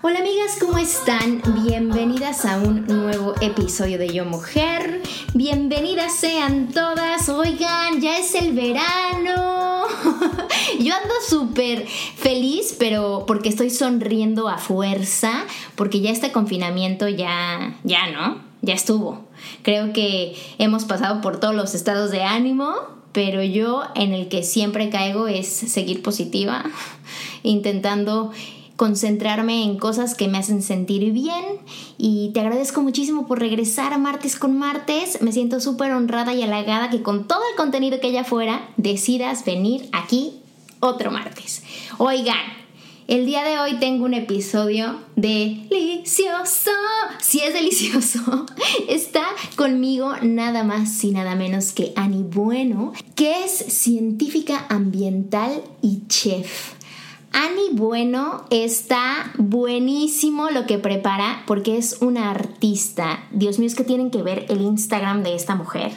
Hola amigas, ¿cómo están? Bienvenidas a un nuevo episodio de Yo Mujer. Bienvenidas sean todas. Oigan, ya es el verano. Yo ando súper feliz, pero porque estoy sonriendo a fuerza, porque ya este confinamiento ya, ya no, ya estuvo. Creo que hemos pasado por todos los estados de ánimo, pero yo en el que siempre caigo es seguir positiva, intentando concentrarme en cosas que me hacen sentir bien y te agradezco muchísimo por regresar a martes con martes. Me siento súper honrada y halagada que con todo el contenido que haya fuera decidas venir aquí otro martes. Oigan, el día de hoy tengo un episodio delicioso. Si es delicioso, está conmigo nada más y nada menos que Ani Bueno, que es científica ambiental y chef. Ani Bueno está buenísimo lo que prepara porque es una artista. Dios mío, es que tienen que ver el Instagram de esta mujer.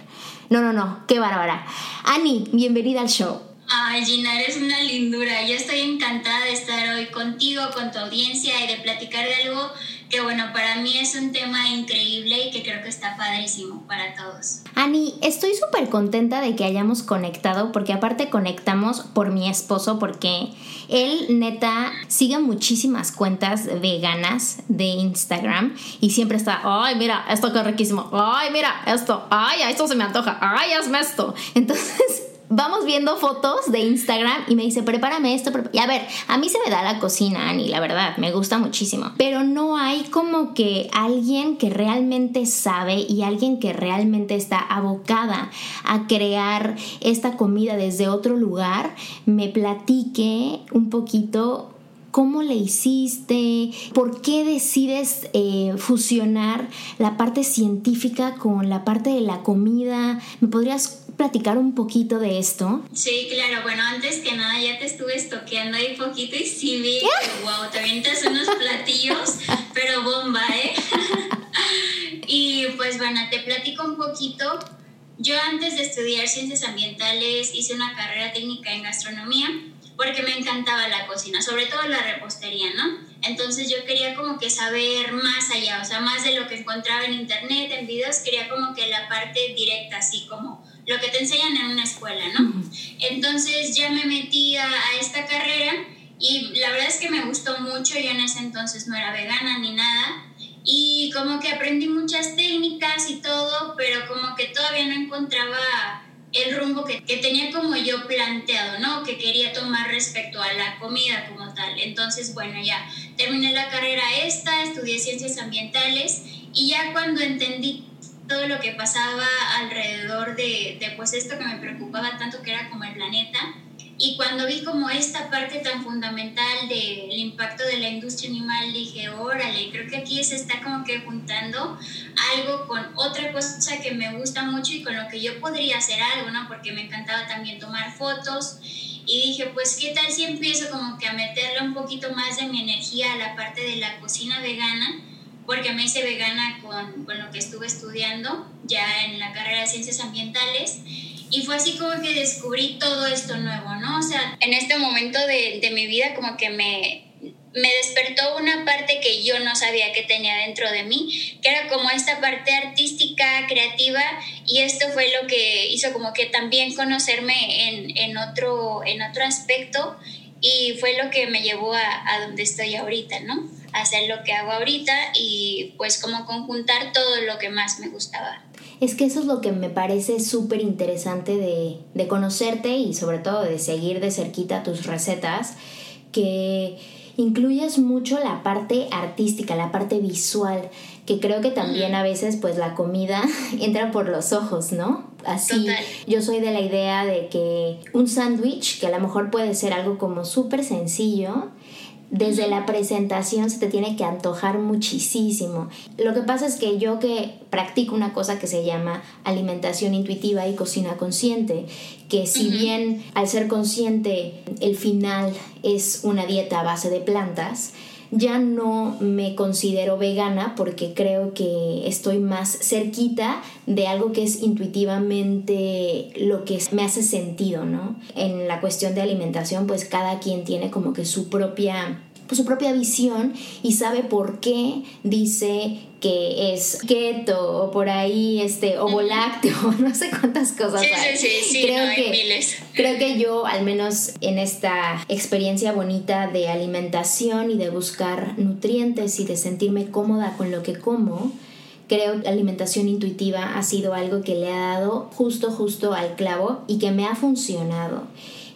No, no, no, qué bárbara. Ani, bienvenida al show. Ay, Gina, eres una lindura. Yo estoy encantada de estar hoy contigo, con tu audiencia y de platicar de algo que, bueno, para mí es un tema increíble y que creo que está padrísimo para todos. Ani, estoy súper contenta de que hayamos conectado porque aparte conectamos por mi esposo porque él neta sigue muchísimas cuentas veganas de Instagram y siempre está, ay, mira, esto que riquísimo, ay, mira, esto, ay, esto se me antoja, ay, hazme esto. Entonces vamos viendo fotos de Instagram y me dice, prepárame esto. Y a ver, a mí se me da la cocina, Ani, la verdad, me gusta muchísimo. Pero no hay como que alguien que realmente sabe y alguien que realmente está abocada a crear esta comida desde otro lugar, me platique un poquito ¿Cómo le hiciste? ¿Por qué decides eh, fusionar la parte científica con la parte de la comida? ¿Me podrías platicar un poquito de esto? Sí, claro. Bueno, antes que nada ya te estuve estoqueando ahí poquito y sí vi, wow, te avientas unos platillos, pero bomba, ¿eh? y pues bueno, te platico un poquito. Yo antes de estudiar ciencias ambientales hice una carrera técnica en gastronomía porque me encantaba la cocina, sobre todo la repostería, ¿no? Entonces yo quería como que saber más allá, o sea, más de lo que encontraba en internet, en videos, quería como que la parte directa, así como lo que te enseñan en una escuela, ¿no? Entonces ya me metí a, a esta carrera y la verdad es que me gustó mucho, yo en ese entonces no era vegana ni nada, y como que aprendí muchas técnicas y todo, pero como que todavía no encontraba el rumbo que, que, tenía como yo planteado, ¿no? Que quería tomar respecto a la comida como tal. Entonces, bueno, ya terminé la carrera esta, estudié ciencias ambientales y ya cuando entendí todo lo que pasaba alrededor de, de pues esto que me preocupaba tanto que era como el planeta, y cuando vi como esta parte tan fundamental del impacto de la industria animal, dije, órale, creo que aquí se está como que juntando algo con otra cosa que me gusta mucho y con lo que yo podría hacer algo, ¿no? Porque me encantaba también tomar fotos. Y dije, pues, ¿qué tal si empiezo como que a meterle un poquito más de mi energía a la parte de la cocina vegana? Porque me hice vegana con, con lo que estuve estudiando ya en la carrera de ciencias ambientales. Y fue así como que descubrí todo esto nuevo, ¿no? O sea, en este momento de, de mi vida como que me, me despertó una parte que yo no sabía que tenía dentro de mí, que era como esta parte artística, creativa, y esto fue lo que hizo como que también conocerme en, en, otro, en otro aspecto y fue lo que me llevó a, a donde estoy ahorita, ¿no? Hacer lo que hago ahorita y pues como conjuntar todo lo que más me gustaba. Es que eso es lo que me parece súper interesante de, de, conocerte y sobre todo de seguir de cerquita tus recetas, que incluyes mucho la parte artística, la parte visual, que creo que también a veces pues la comida entra por los ojos, ¿no? Así, yo soy de la idea de que un sándwich, que a lo mejor puede ser algo como súper sencillo, desde la presentación se te tiene que antojar muchísimo. Lo que pasa es que yo que practico una cosa que se llama alimentación intuitiva y cocina consciente, que si bien al ser consciente el final es una dieta a base de plantas, ya no me considero vegana porque creo que estoy más cerquita de algo que es intuitivamente lo que me hace sentido, ¿no? En la cuestión de alimentación, pues cada quien tiene como que su propia pues, su propia visión y sabe por qué dice que es keto o por ahí este ovo lácteo, no sé cuántas cosas hay. Sí, sí, sí, creo que, miles. Creo que yo, al menos en esta experiencia bonita de alimentación y de buscar nutrientes y de sentirme cómoda con lo que como, creo que alimentación intuitiva ha sido algo que le ha dado justo, justo al clavo y que me ha funcionado.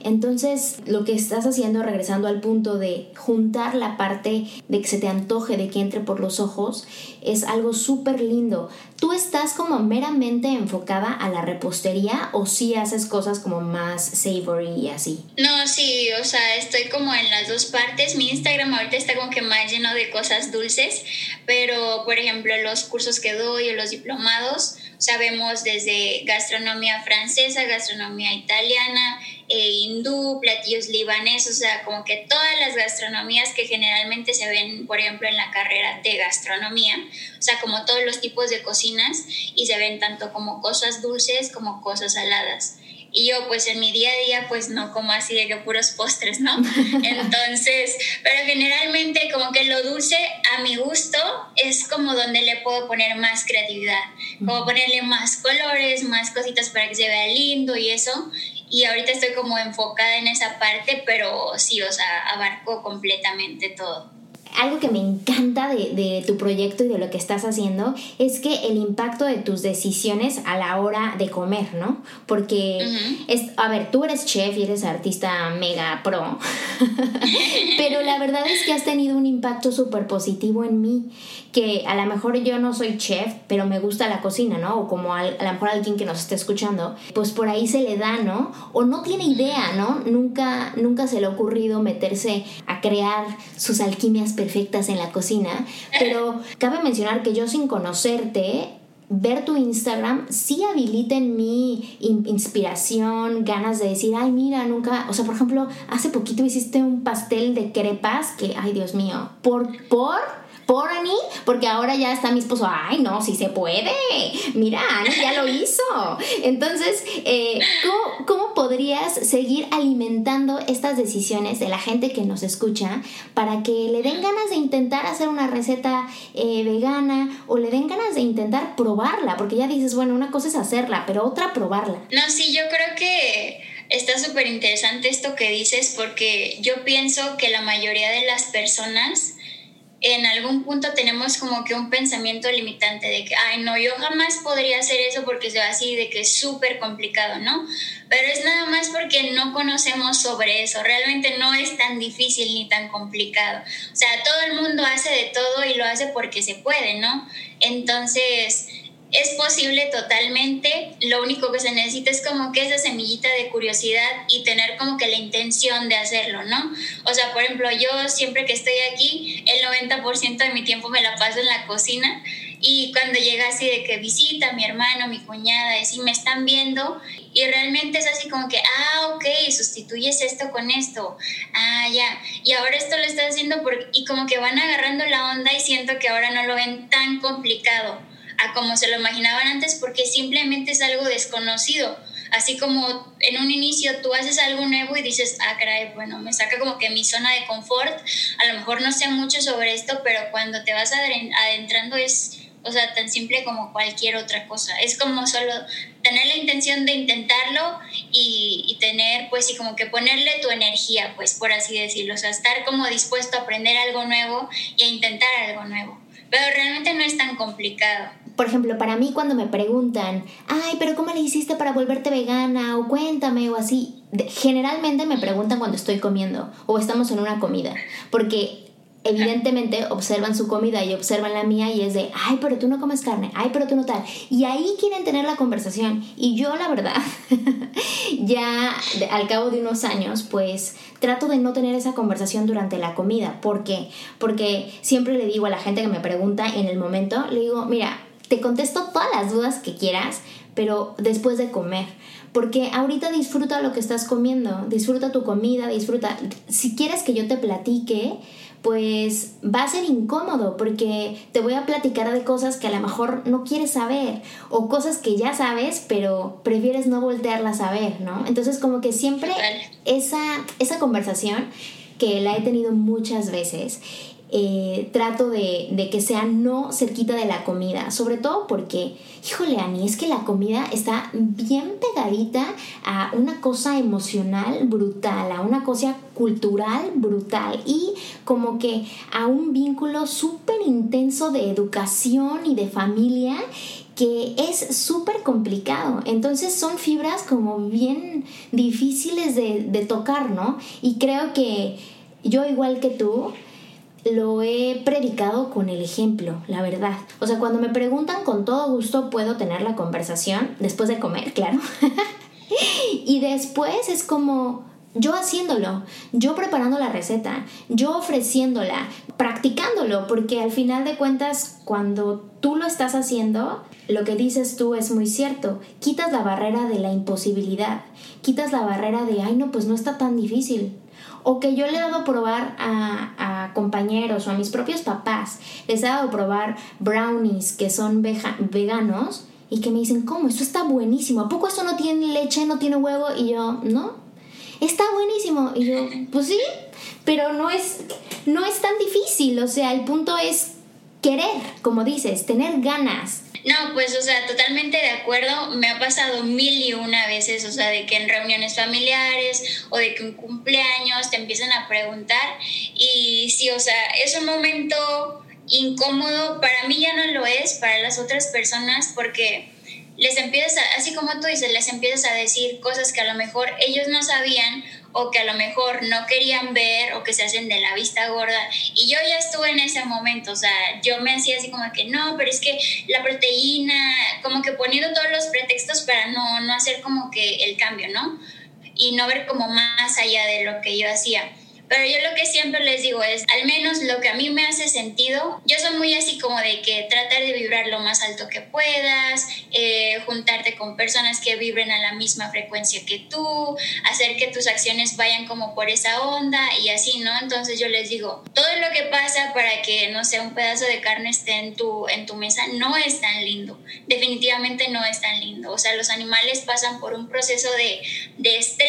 Entonces, lo que estás haciendo, regresando al punto de juntar la parte de que se te antoje, de que entre por los ojos, es algo súper lindo. ¿Tú estás como meramente enfocada a la repostería o sí haces cosas como más savory y así? No, sí, o sea, estoy como en las dos partes. Mi Instagram ahorita está como que más lleno de cosas dulces, pero por ejemplo, los cursos que doy o los diplomados, sabemos desde gastronomía francesa, gastronomía italiana, eh, hindú, platillos libaneses, o sea, como que todas las gastronomías que generalmente se ven, por ejemplo, en la carrera de gastronomía, o sea, como todos los tipos de cocinas y se ven tanto como cosas dulces como cosas saladas. Y yo pues en mi día a día pues no como así de que puros postres, ¿no? Entonces, pero generalmente como que lo dulce a mi gusto es como donde le puedo poner más creatividad, como ponerle más colores, más cositas para que se vea lindo y eso. Y ahorita estoy como enfocada en esa parte, pero sí, o sea, abarco completamente todo algo que me encanta de, tu proyecto y de lo que estás haciendo es que el impacto de tus decisiones a la hora de comer, ¿no? Porque, es, a ver, tú eres chef y eres artista mega pro, pero la verdad es que has tenido un impacto súper positivo en mí, que a lo mejor yo no soy chef, pero me gusta la cocina, ¿no? O como a lo mejor alguien que nos esté escuchando, pues por ahí se le da, ¿no? O no tiene idea, ¿no? Nunca, nunca se le ha ocurrido meterse a crear sus alquimias perfectas en la cocina, pero cabe mencionar que yo sin conocerte ver tu Instagram sí habilita en mí inspiración, ganas de decir, ay, mira, nunca, o sea, por ejemplo, hace poquito hiciste un pastel de crepas que, ay, Dios mío, por, por por Ani, porque ahora ya está mi esposo, ay, no, si se puede, mira, Ani ya lo hizo. Entonces, eh, ¿cómo, podrías seguir alimentando estas decisiones de la gente que nos escucha para que le den ganas de intentar hacer una receta eh, vegana o le den ganas de intentar probarla? Porque ya dices, bueno, una cosa es hacerla, pero otra probarla. No, sí, yo creo que está súper interesante esto que dices porque yo pienso que la mayoría de las personas en algún punto tenemos como que un pensamiento limitante de que, ay, no, yo jamás podría hacer eso porque se así, de que es súper complicado, ¿no? Pero es nada más porque no conocemos sobre eso, realmente no es tan difícil ni tan complicado. O sea, todo el mundo hace de todo y lo hace porque se puede, ¿no? Entonces, es posible totalmente, lo único que se necesita es como que esa semillita de curiosidad y tener como que la intención de hacerlo, ¿no? O sea, por ejemplo, yo siempre que estoy aquí, el 90% de mi tiempo me la paso en la cocina y cuando llega así de que visita mi hermano, mi cuñada, y me están viendo y realmente es así como que, ah, ok, sustituyes esto con esto, ah, ya, y ahora esto lo estás haciendo por... y como que van agarrando la onda y siento que ahora no lo ven tan complicado a como se lo imaginaban antes porque simplemente es algo desconocido. Así como en un inicio tú haces algo nuevo y dices, ah, caray, bueno, me saca como que mi zona de confort, a lo mejor no sé mucho sobre esto, pero cuando te vas adentrando es O sea, tan simple como cualquier otra cosa. Es como solo tener la intención de intentarlo y, y tener, pues, y como que ponerle tu energía, pues, por así decirlo. O sea, estar como dispuesto a aprender algo nuevo y a intentar algo nuevo. Pero realmente no es tan complicado por ejemplo, para mí cuando me preguntan, ay, pero ¿cómo le hiciste para volverte vegana? O cuéntame, o así, generalmente me preguntan cuando estoy comiendo o estamos en una comida, porque evidentemente observan su comida y observan la mía y es de, ay, pero tú no comes carne, ay, pero tú no tal. Y ahí quieren tener la conversación. Y yo, la verdad, ya al cabo de unos años, pues trato de no tener esa conversación durante la comida. ¿Por qué? Porque siempre le digo a la gente que me pregunta en el momento, le digo, mira, te contesto todas las dudas que quieras, pero después de comer. Porque ahorita disfruta lo que estás comiendo, disfruta tu comida, disfruta. Si quieres que yo te platique, pues va a ser incómodo porque te voy a platicar de cosas que a lo mejor no quieres saber o cosas que ya sabes pero prefieres no voltearlas a ver, ¿no? Entonces como que siempre esa, esa conversación que la he tenido muchas veces eh, trato de, de, que sea no cerquita de la comida, sobre todo porque, híjole, Ani, es que la comida está bien pegadita a una cosa emocional brutal, a una cosa cultural brutal y como que a un vínculo súper intenso de educación y de familia que es súper complicado. Entonces son fibras como bien difíciles de, de tocar, ¿no? Y creo que yo igual que tú, lo he predicado con el ejemplo, la verdad. O sea, cuando me preguntan, con todo gusto puedo tener la conversación, después de comer, claro. y después es como yo haciéndolo, yo preparando la receta, yo ofreciéndola, practicándolo, porque al final de cuentas, cuando tú lo estás haciendo, lo que dices tú es muy cierto. Quitas la barrera de la imposibilidad, quitas la barrera de, ay, no, pues no está tan difícil o que yo le he dado a probar a, compañeros o a mis propios papás, les he dado a probar brownies que son veganos y que me dicen, ¿cómo? Esto está buenísimo. ¿A poco esto no tiene leche, no tiene huevo? Y yo, no, está buenísimo. Y yo, pues sí, pero no es, no es tan difícil. O sea, el punto es querer, como dices, tener ganas. No, pues, o sea, totalmente de acuerdo. Me ha pasado mil y una veces, o sea, de que en reuniones familiares o de que en cumpleaños te empiezan a preguntar. Y sí, o sea, es un momento incómodo. Para mí ya no lo es, para las otras personas, porque les empiezas, a, así como tú dices, les empiezas a decir cosas que a lo mejor ellos no sabían o que a lo mejor no querían ver o que se hacen de la vista gorda. Y yo ya estuve en ese momento, o sea, yo me hacía así como que no, pero es que la proteína, como que poniendo todos los pretextos para no, no hacer como que el cambio, ¿no? Y no ver como más allá de lo que yo hacía. Pero yo lo que siempre les digo es, al menos lo que a mí me hace sentido, yo soy muy así como de que tratar de vibrar lo más alto que puedas, eh, juntarte con personas que vibren a la misma frecuencia que tú, hacer que tus acciones vayan como por esa onda y así, ¿no? Entonces yo les digo, todo lo que pasa para que, no sé, un pedazo de carne esté en tu, en tu mesa no es tan lindo, definitivamente no es tan lindo. O sea, los animales pasan por un proceso de, de estrés,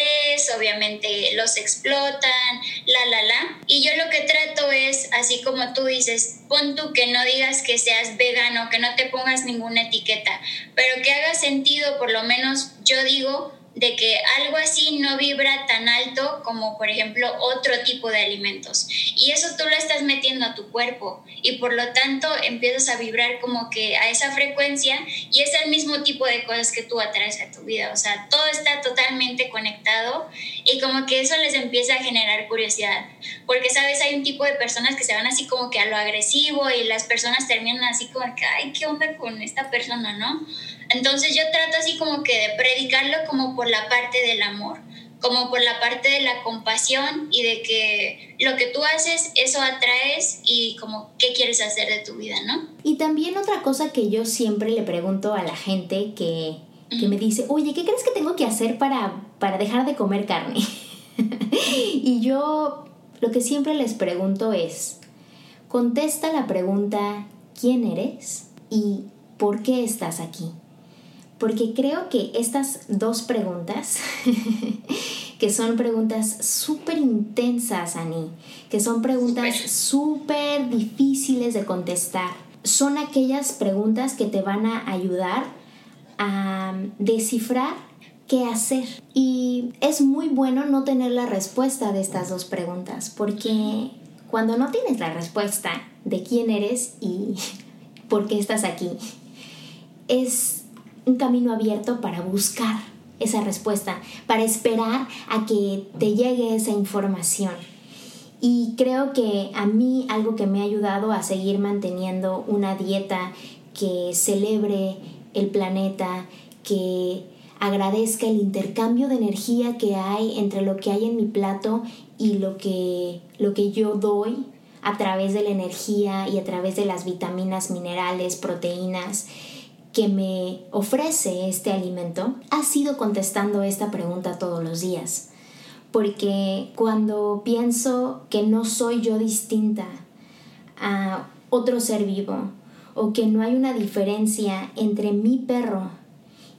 obviamente los explotan, la, la, la. Y yo lo que trato es, así como tú dices, pon tú que no digas que seas vegano, que no te pongas ninguna etiqueta, pero que haga sentido, por lo menos yo digo, de que algo así no vibra tan alto como por ejemplo otro tipo de alimentos. Y eso tú lo estás metiendo a tu cuerpo y por lo tanto empiezas a vibrar como que a esa frecuencia y es el mismo tipo de cosas que tú atraes a tu vida. O sea, todo está totalmente conectado y como que eso les empieza a generar curiosidad. Porque, sabes, hay un tipo de personas que se van así como que a lo agresivo y las personas terminan así como que, ay, ¿qué onda con esta persona, no? Entonces yo trato así como que de predicarlo como por la parte del amor, como por la parte de la compasión y de que lo que tú haces, eso atraes y como qué quieres hacer de tu vida, ¿no? Y también otra cosa que yo siempre le pregunto a la gente que, que me dice, oye, ¿qué crees que tengo que hacer para, para dejar de comer carne? y yo lo que siempre les pregunto es, contesta la pregunta, ¿quién eres? ¿Y por qué estás aquí? Porque creo que estas dos preguntas, que son preguntas súper intensas, Ani, que son preguntas súper difíciles de contestar, son aquellas preguntas que te van a ayudar a descifrar qué hacer. Y es muy bueno no tener la respuesta de estas dos preguntas, porque cuando no tienes la respuesta de quién eres y por qué estás aquí, es un camino abierto para buscar esa respuesta, para esperar a que te llegue esa información. Y creo que a mí algo que me ha ayudado a seguir manteniendo una dieta que celebre el planeta, que agradezca el intercambio de energía que hay entre lo que hay en mi plato y lo que, lo que yo doy a través de la energía y a través de las vitaminas, minerales, proteínas que me ofrece este alimento, ha sido contestando esta pregunta todos los días. Porque cuando pienso que no soy yo distinta a otro ser vivo, o que no hay una diferencia entre mi perro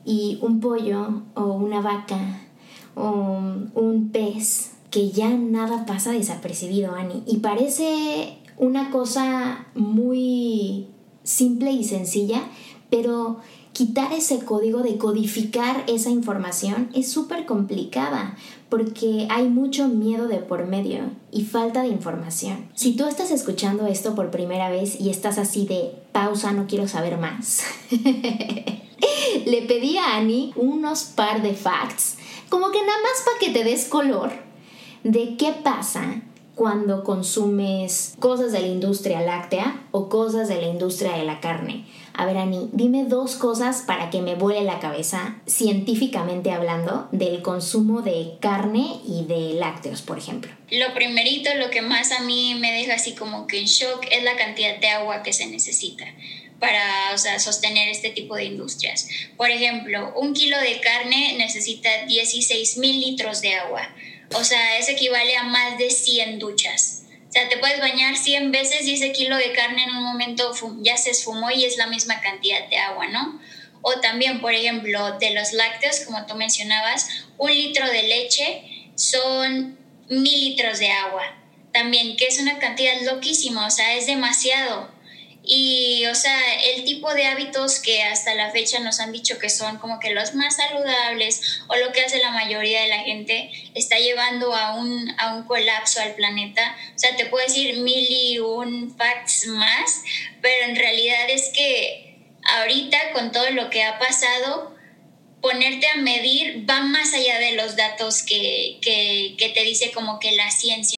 y un pollo o una vaca o un pez, que ya nada pasa desapercibido, Ani. Y parece una cosa muy simple y sencilla, pero quitar ese código de codificar esa información es súper complicada porque hay mucho miedo de por medio y falta de información. Si tú estás escuchando esto por primera vez y estás así de pausa, no quiero saber más, le pedí a Annie unos par de facts, como que nada más para que te des color de qué pasa cuando consumes cosas de la industria láctea o cosas de la industria de la carne. A ver, Ani, dime dos cosas para que me vuele la cabeza, científicamente hablando, del consumo de carne y de lácteos, por ejemplo. Lo primerito, lo que más a mí me deja así como que en shock es la cantidad de agua que se necesita para o sea, sostener este tipo de industrias. Por ejemplo, un kilo de carne necesita 16 mil litros de agua. O sea, eso equivale a más de 100 duchas. O sea, te puedes bañar 100 veces y ese kilo de carne en un momento ya se esfumó y es la misma cantidad de agua, ¿no? O también, por ejemplo, de los lácteos, como tú mencionabas, un litro de leche son mil litros de agua. También, que es una cantidad loquísima, o sea, es demasiado. Y, o sea, el tipo de hábitos que hasta la fecha nos han dicho que son como que los más saludables o lo que hace la mayoría de la gente está llevando a un, a un colapso al planeta. O sea, te puedo decir mil y un facts más, pero en realidad es que ahorita con todo lo que ha pasado, ponerte a medir va más allá de los datos que, que, que te dice como que la ciencia.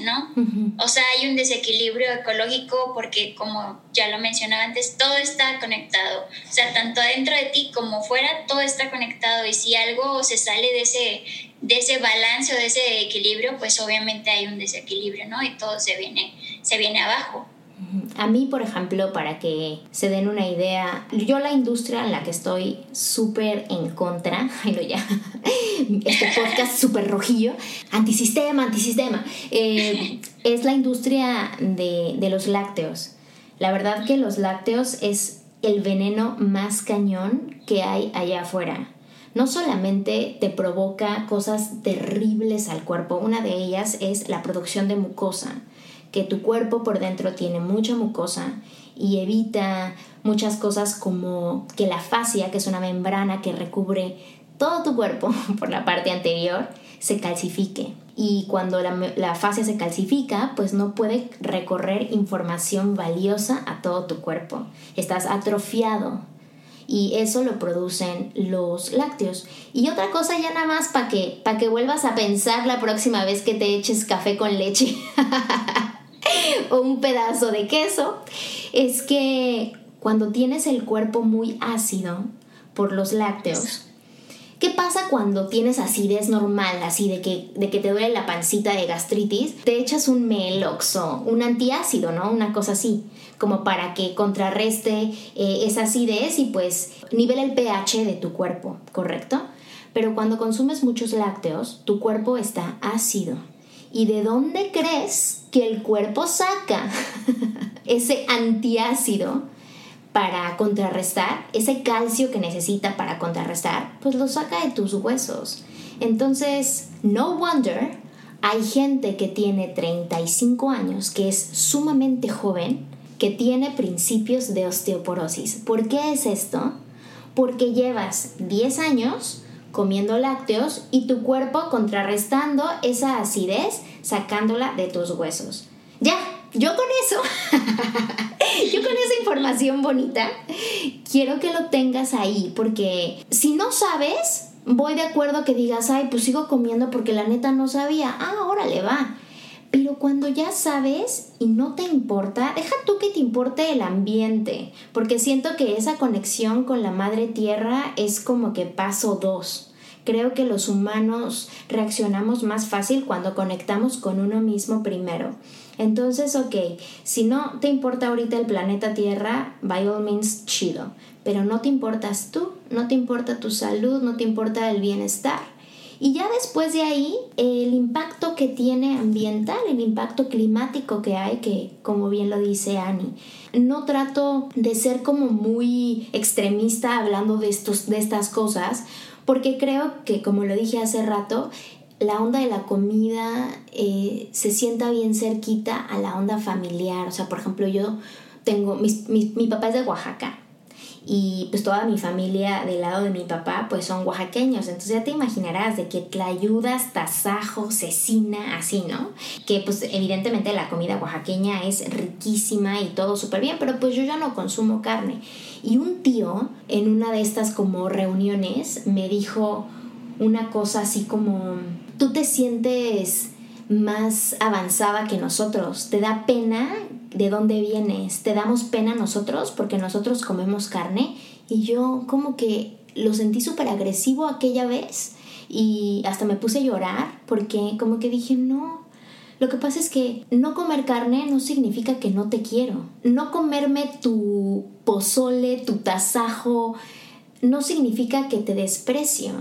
¿No? O sea, hay un desequilibrio ecológico porque, como ya lo mencionaba antes, todo está conectado. O sea, tanto adentro de ti como fuera, todo está conectado. Y si algo se sale de ese, de ese balance o de ese equilibrio, pues obviamente hay un desequilibrio, ¿no? Y todo se viene, se viene abajo. A mí, por ejemplo, para que se den una idea, yo la industria en la que estoy súper en contra, ay no ya, este podcast súper rojillo, antisistema, antisistema, eh, es la industria de, de los lácteos. La verdad que los lácteos es el veneno más cañón que hay allá afuera. No solamente te provoca cosas terribles al cuerpo, una de ellas es la producción de mucosa que tu cuerpo por dentro tiene mucha mucosa y evita muchas cosas como que la fascia, que es una membrana que recubre todo tu cuerpo por la parte anterior, se calcifique. Y cuando la, la fascia se calcifica, pues no puede recorrer información valiosa a todo tu cuerpo. Estás atrofiado, y eso lo producen los lácteos. Y otra cosa ya nada más para que, que vuelvas a pensar la próxima vez que te eches café con leche. o un pedazo de queso, es que cuando tienes el cuerpo muy ácido por los lácteos, ¿Qué pasa cuando tienes acidez normal, así de que, de que te duele la pancita de gastritis? Te echas un meloxo, un antiácido, ¿no? Una cosa así, como para que contrarreste eh, esa acidez y pues nivele el pH de tu cuerpo, ¿correcto? Pero cuando consumes muchos lácteos, tu cuerpo está ácido. ¿Y de dónde crees que el cuerpo saca ese antiácido? para contrarrestar, ese calcio que necesita para contrarrestar, pues lo saca de tus huesos. Entonces, no wonder, hay gente que tiene 35 años, que es sumamente joven, que tiene principios de osteoporosis. ¿Por qué es esto? Porque llevas 10 años comiendo lácteos y tu cuerpo contrarrestando esa acidez, sacándola de tus huesos. Ya, yo con eso, yo con esa información bonita, quiero que lo tengas ahí, porque si no sabes, voy de acuerdo que digas, ay, pues sigo comiendo porque la neta no sabía. Ah, órale, va. Pero cuando ya sabes y no te importa, deja tú que te importe el ambiente, porque siento que esa conexión con la madre tierra es como que paso dos. Creo que los humanos reaccionamos más fácil cuando conectamos con uno mismo primero. Entonces, ok, si no te importa ahorita el planeta Tierra, by all means, chido. Pero no te importas tú, no te importa tu salud, no te importa el bienestar. Y ya después de ahí, el impacto que tiene ambiental, el impacto climático que hay, que como bien lo dice Annie, no trato de ser como muy extremista hablando de, estos, de estas cosas, porque creo que, como lo dije hace rato, la onda de la comida eh, se sienta bien cerquita a la onda familiar. O sea, por ejemplo, yo tengo, mi, papá es de Oaxaca y pues toda mi familia del lado de mi papá pues son oaxaqueños. Entonces ya te imaginarás de que tlayudas, tasajo, cecina, así, ¿no? Que pues evidentemente la comida oaxaqueña es riquísima y todo súper bien, pero pues yo ya no consumo carne. Y un tío en una de estas como reuniones me dijo una cosa así como tú te sientes más avanzada que nosotros. Te da pena de dónde vienes. Te damos pena nosotros porque nosotros comemos carne. Y yo como que lo sentí súper agresivo aquella vez. Y hasta me puse a llorar porque como que dije, no. Lo que pasa es que no comer carne no significa que no te quiero. No comerme tu pozole, tu tasajo, no significa que te desprecio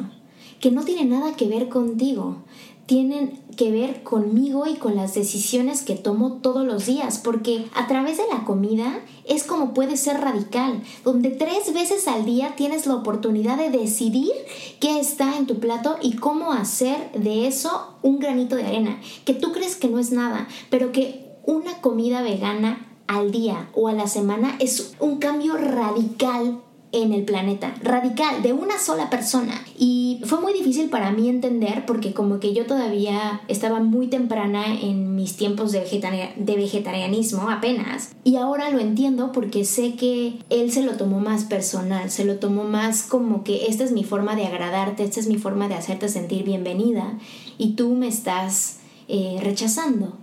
que no tiene nada que ver contigo, tienen que ver conmigo y con las decisiones que tomo todos los días, porque a través de la comida es como puede ser radical, donde tres veces al día tienes la oportunidad de decidir qué está en tu plato y cómo hacer de eso un granito de arena, que tú crees que no es nada, pero que una comida vegana al día o a la semana es un cambio radical en el planeta, radical, de una sola persona. Y fue muy difícil para mí entender porque como que yo todavía estaba muy temprana en mis tiempos de, de vegetarianismo apenas. Y ahora lo entiendo porque sé que él se lo tomó más personal, se lo tomó más como que esta es mi forma de agradarte, esta es mi forma de hacerte sentir bienvenida y tú me estás eh, rechazando.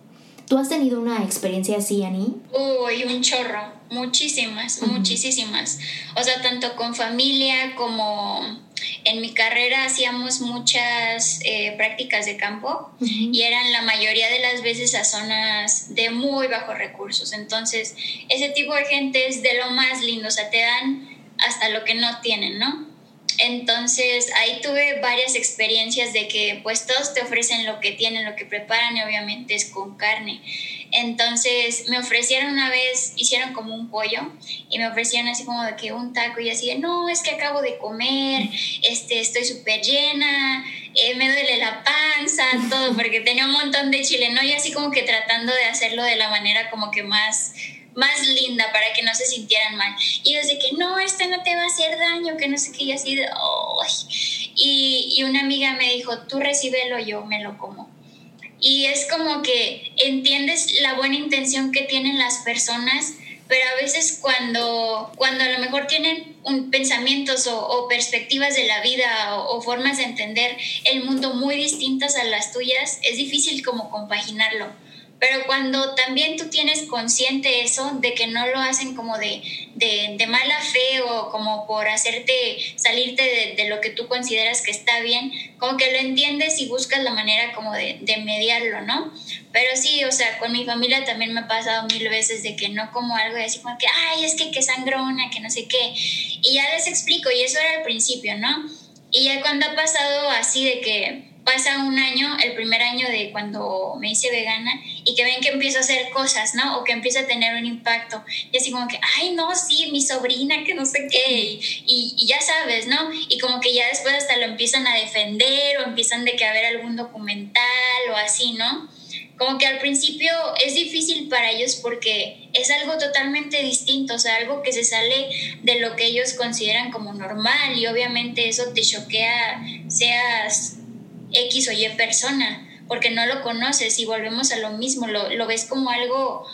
¿Tú has tenido una experiencia así, Ani? Uy, un chorro, muchísimas, muchísimas. O sea, tanto con familia como en mi carrera hacíamos muchas eh, prácticas de campo y eran la mayoría de las veces a zonas de muy bajos recursos. Entonces, ese tipo de gente es de lo más lindo, o sea, te dan hasta lo que no tienen, ¿no? Entonces ahí tuve varias experiencias de que pues todos te ofrecen lo que tienen, lo que preparan y obviamente es con carne. Entonces me ofrecieron una vez, hicieron como un pollo y me ofrecieron así como de que un taco y así de, no, es que acabo de comer, este, estoy súper llena, eh, me duele la panza, todo, porque tenía un montón de chile, ¿no? Y así como que tratando de hacerlo de la manera como que más más linda para que no se sintieran mal. Y yo de que no, este no te va a hacer daño, que no sé qué, y así de, y, y una amiga me dijo, tú recíbelo, yo me lo como. Y es como que entiendes la buena intención que tienen las personas, pero a veces cuando, cuando a lo mejor tienen un, pensamientos o, perspectivas de la vida o, o, formas de entender el mundo muy distintas a las tuyas, es difícil como compaginarlo Pero cuando también tú tienes consciente eso, de que no lo hacen como de, de, mala fe o como por hacerte salirte de, de, lo que tú consideras que está bien, como que lo entiendes y buscas la manera como de, de mediarlo, ¿no? Pero sí, o sea, con mi familia también me ha pasado mil veces de que no como algo así como que, ay, es que que sangrona, que no sé qué. Y ya les explico, y eso era al principio, ¿no? Y ya cuando ha pasado así de que pasa un año, el primer año de cuando me hice vegana, y que ven que empiezo a hacer cosas, ¿no? O que empieza a tener un impacto. Y así como que, ay, no, sí, mi sobrina, que no sé qué, y, y, ya sabes, ¿no? Y como que ya después hasta lo empiezan a defender o empiezan de que a ver algún documental o así, ¿no? Como que al principio es difícil para ellos porque es algo totalmente distinto, o sea, algo que se sale de lo que ellos consideran como normal y obviamente eso te choquea, seas X o Y persona, porque no lo conoces y volvemos a lo mismo, lo, lo ves como algo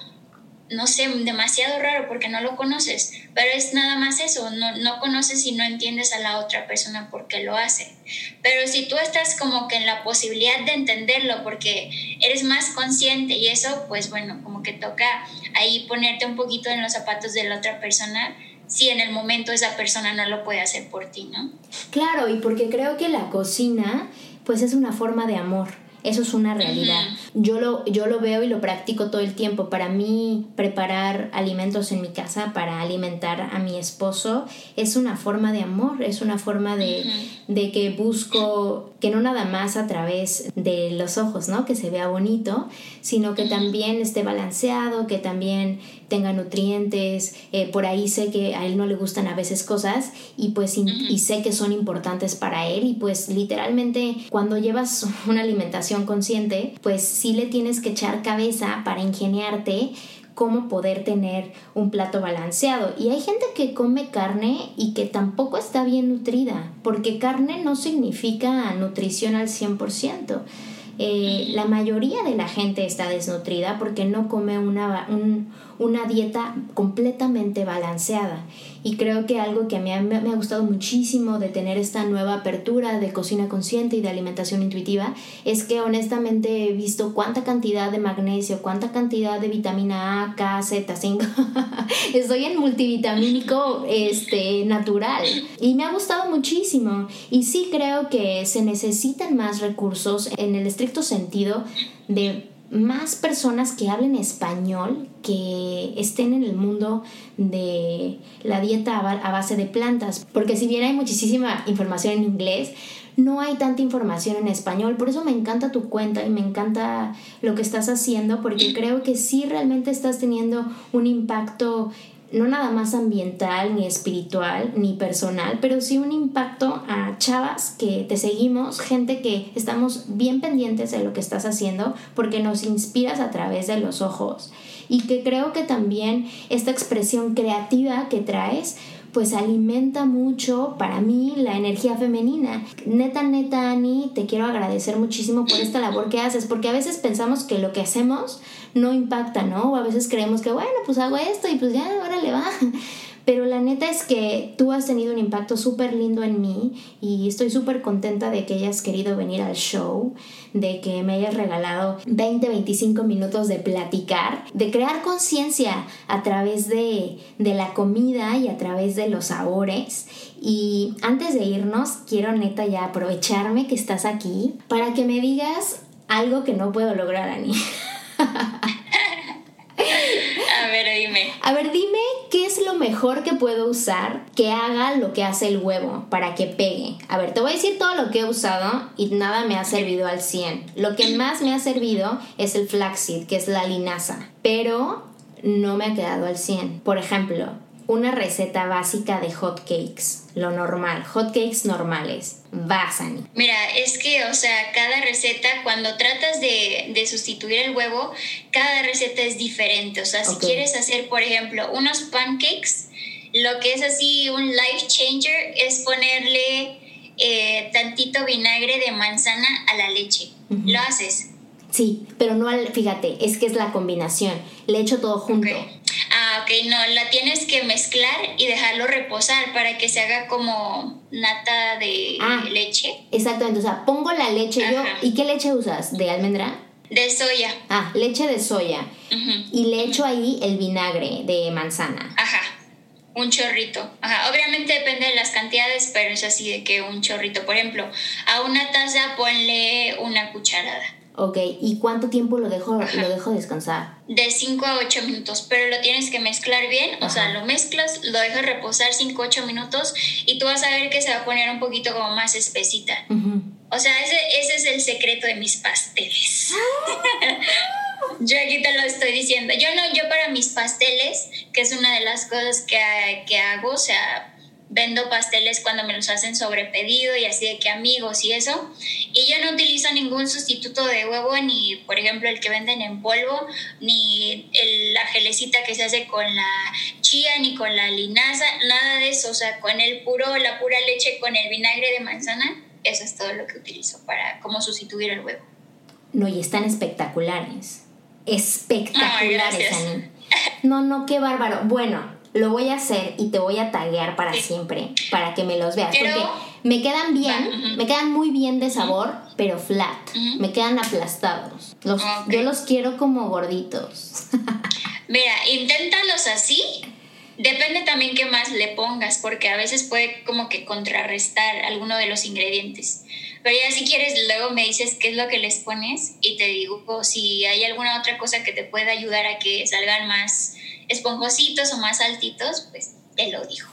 no sé, demasiado raro porque no lo conoces, pero es nada más eso, no, no conoces y no entiendes a la otra persona por qué lo hace. Pero si tú estás como que en la posibilidad de entenderlo porque eres más consciente y eso, pues bueno, como que toca ahí ponerte un poquito en los zapatos de la otra persona si en el momento esa persona no lo puede hacer por ti, ¿no? Claro, y porque creo que la cocina pues es una forma de amor. Eso es una realidad. Yo lo, yo lo veo y lo practico todo el tiempo. Para mí, preparar alimentos en mi casa para alimentar a mi esposo es una forma de amor, es una forma de, de que busco que no nada más a través de los ojos, ¿no? Que se vea bonito, sino que también esté balanceado, que también tenga nutrientes, eh, por ahí sé que a él no le gustan a veces cosas y pues y sé que son importantes para él y pues literalmente cuando llevas una alimentación consciente pues sí le tienes que echar cabeza para ingeniarte cómo poder tener un plato balanceado. Y hay gente que come carne y que tampoco está bien nutrida, porque carne no significa nutrición al 100%. Eh, la mayoría de la gente está desnutrida porque no come una, un, una dieta completamente balanceada. Y creo que algo que a mí me, ha gustado muchísimo de tener esta nueva apertura de cocina consciente y de alimentación intuitiva es que honestamente he visto cuánta cantidad de magnesio, cuánta cantidad de vitamina A, K, Z, zinc. Estoy en multivitamínico este, natural y me ha gustado muchísimo. Y sí creo que se necesitan más recursos en el estricto sentido de más personas que hablen español, que estén en el mundo de la dieta a base de plantas, porque si bien hay muchísima información en inglés, no hay tanta información en español, por eso me encanta tu cuenta y me encanta lo que estás haciendo, porque creo que sí realmente estás teniendo un impacto no nada más ambiental, ni espiritual, ni personal, pero sí un impacto a chavas que te seguimos, gente que estamos bien pendientes de lo que estás haciendo porque nos inspiras a través de los ojos. Y que creo que también esta expresión creativa que traes pues alimenta mucho para mí la energía femenina. Neta, neta, Ani, te quiero agradecer muchísimo por esta labor que haces, porque a veces pensamos que lo que hacemos no impacta, ¿no? O a veces creemos que, bueno, pues hago esto y pues ya, ahora le va. Pero la neta es que tú has tenido un impacto súper lindo en mí y estoy súper contenta de que hayas querido venir al show, de que me hayas regalado 20, 25 minutos de platicar, de crear conciencia a través de, de la comida y a través de los sabores. Y antes de irnos, quiero neta ya aprovecharme que estás aquí para que me digas algo que no puedo lograr, Ani. A ver, dime. Qué es lo mejor que puedo usar que haga lo que hace el huevo para que pegue. A ver, te voy a decir todo lo que he usado y nada me ha servido al 100. Lo que más me ha servido es el flaxseed, que es la linaza, pero no me ha quedado al 100. Por ejemplo, una receta básica de hot cakes, lo normal, hot cakes normales. Basan. Mira, es que, o sea, cada receta, cuando tratas de, de sustituir el huevo, cada receta es diferente. O sea, si quieres hacer, por ejemplo, unos pancakes, lo que es así un life changer es ponerle eh, tantito vinagre de manzana a la leche. Lo haces. Sí, pero no al, fíjate, es que es la combinación. Le echo todo junto. Ah, ok, no, la tienes que mezclar y dejarlo reposar para que se haga como nata de ah, leche. Exactamente, o sea, pongo la leche yo. ¿Y qué leche usas? ¿De almendra? De soya. Ah, leche de soya. Y le echo ahí el vinagre de manzana. Ajá. Un chorrito. Ajá. Obviamente depende de las cantidades, pero es así de que un chorrito. Por ejemplo, a una taza ponle una cucharada. Ok, ¿y cuánto tiempo lo dejo, lo dejo descansar? De 5 a 8 minutos, pero lo tienes que mezclar bien, o sea, lo mezclas, lo dejas reposar 5 a 8 minutos y tú vas a ver que se va a poner un poquito como más espesita. O sea, ese, ese es el secreto de mis pasteles. yo aquí te lo estoy diciendo. Yo no, yo para mis pasteles, que es una de las cosas que, que hago, o sea, vendo pasteles cuando me los hacen sobre pedido y así de que amigos y eso. Y yo no utilizo ningún sustituto de huevo, ni por ejemplo el que venden en polvo, ni la gelecita que se hace con la chía, ni con la linaza, nada de eso. O sea, con el puro, la pura leche, con el vinagre de manzana, eso es todo lo que utilizo para como sustituir el huevo. No, y están espectaculares. Espectaculares, No, no, qué bárbaro. Bueno, lo voy a hacer y te voy a taguear para siempre, para que me los veas. porque me quedan bien, me quedan muy bien de sabor, pero flat. Me quedan aplastados. Los, Yo los quiero como gorditos. Mira, inténtalos así. Depende también qué más le pongas, porque a veces puede como que contrarrestar alguno de los ingredientes. Pero ya si quieres, luego me dices qué es lo que les pones y te digo si hay alguna otra cosa que te pueda ayudar a que salgan más esponjositos o más altitos, pues te lo dijo.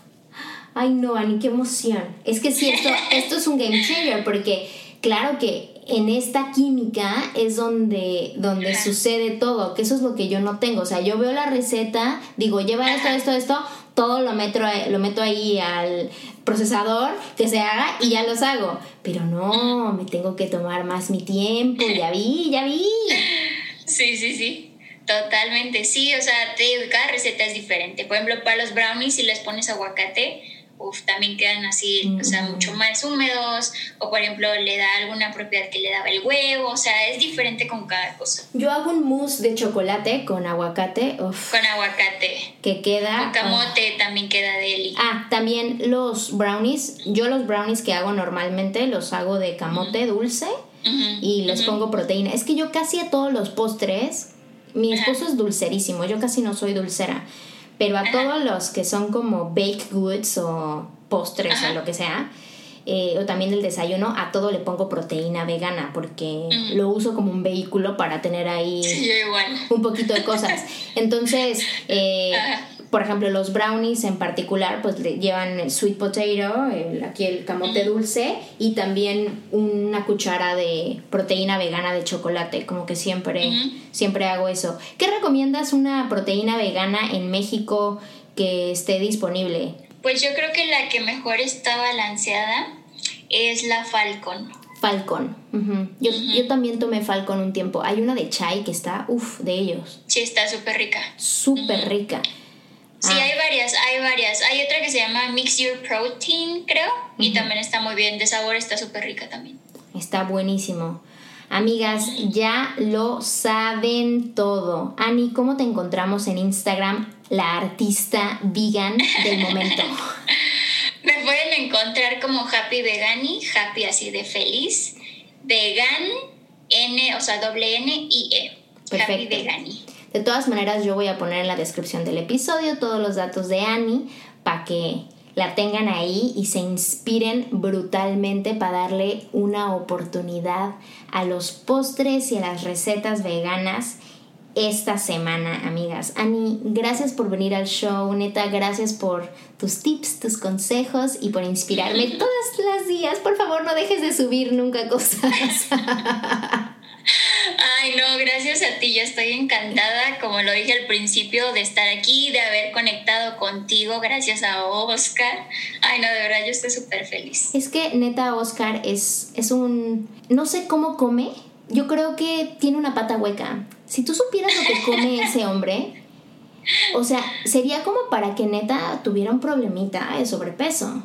Ay, no, Ani, qué emoción. Es que sí, esto, esto es un game changer porque claro que en esta química es donde, donde sucede todo, que eso es lo que yo no tengo. O sea, yo veo la receta, digo, lleva esto, esto, esto, todo lo meto, lo meto ahí al procesador que se haga y ya los hago. Pero no, me tengo que tomar más mi tiempo, ya vi, ya vi. Sí, sí, sí. Totalmente, sí, o sea, cada receta es diferente. Por ejemplo, para los brownies, si les pones aguacate, uf, también quedan así, o sea, mucho más húmedos. O por ejemplo, le da alguna propiedad que le daba el huevo, o sea, es diferente con cada cosa. Yo hago un mousse de chocolate con aguacate, uf. Con aguacate. Que queda. Con camote también queda deli. Ah, también los brownies, yo los brownies que hago normalmente los hago de camote dulce. y les pongo proteína. Es que yo casi a todos los postres mi esposo es dulcerísimo, yo casi no soy dulcera, pero a todos los que son como baked goods o postres o lo que sea, eh, o también el desayuno, a todo le pongo proteína vegana porque lo uso como un vehículo para tener ahí un poquito de cosas. Entonces, eh, por ejemplo, los brownies en particular, pues llevan sweet potato, aquí el camote dulce y también una cuchara de proteína vegana de chocolate, como que siempre, siempre hago eso. ¿Qué recomiendas una proteína vegana en México que esté disponible? Pues yo creo que la que mejor está balanceada es la Falcon. Falcon. yo, yo, también tomé Falcon un tiempo. Hay una de chai que está, uff, de ellos. Sí, está súper rica. Súper rica. Sí, ah. hay varias, hay varias. Hay otra que se llama Mix Your Protein, creo, y también está muy bien. De sabor está súper rica también. Está buenísimo. Amigas, ya lo saben todo. Ani, ¿cómo te encontramos en Instagram, la artista vegan del momento? Me pueden encontrar como Happy Vegani, Happy así de feliz, Vegan, N, o sea, doble N y E. Perfecto. Happy Vegani. De todas maneras, yo voy a poner en la descripción del episodio todos los datos de Annie para que la tengan ahí y se inspiren brutalmente para darle una oportunidad a los postres y a las recetas veganas esta semana, amigas. Ani, gracias por venir al show, neta, gracias por tus tips, tus consejos y por inspirarme todos los días. Por favor, no dejes de subir nunca cosas. Ay, no, gracias a ti. Yo estoy encantada, como lo dije al principio, de estar aquí, de haber conectado contigo, gracias a Oscar. Ay, no, de verdad, yo estoy súper feliz. Es que neta, Oscar es, es un... No sé cómo come. Yo creo que tiene una pata hueca. Si tú supieras lo que come ese hombre, o sea, sería como para que neta tuviera un problemita de sobrepeso.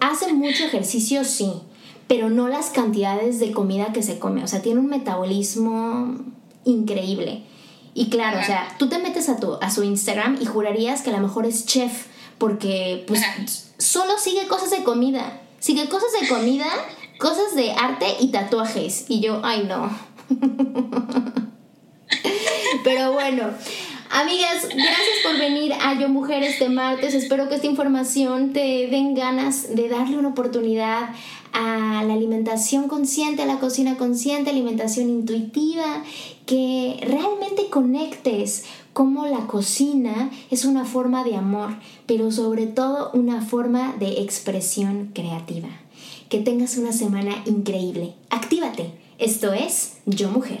Hace mucho ejercicio, sí pero no las cantidades de comida que se come. O sea, tiene un metabolismo increíble. Y claro, o sea, tú te metes a, tu, a su Instagram y jurarías que a lo mejor es chef, porque pues solo sigue cosas de comida. Sigue cosas de comida, cosas de arte y tatuajes. Y yo, ay no. Pero bueno, amigas, gracias por venir a Yo Mujer este martes. Espero que esta información te den ganas de darle una oportunidad a la alimentación consciente, a la cocina consciente, alimentación intuitiva, que realmente conectes cómo la cocina es una forma de amor, pero sobre todo una forma de expresión creativa. Que tengas una semana increíble. Actívate. Esto es Yo Mujer.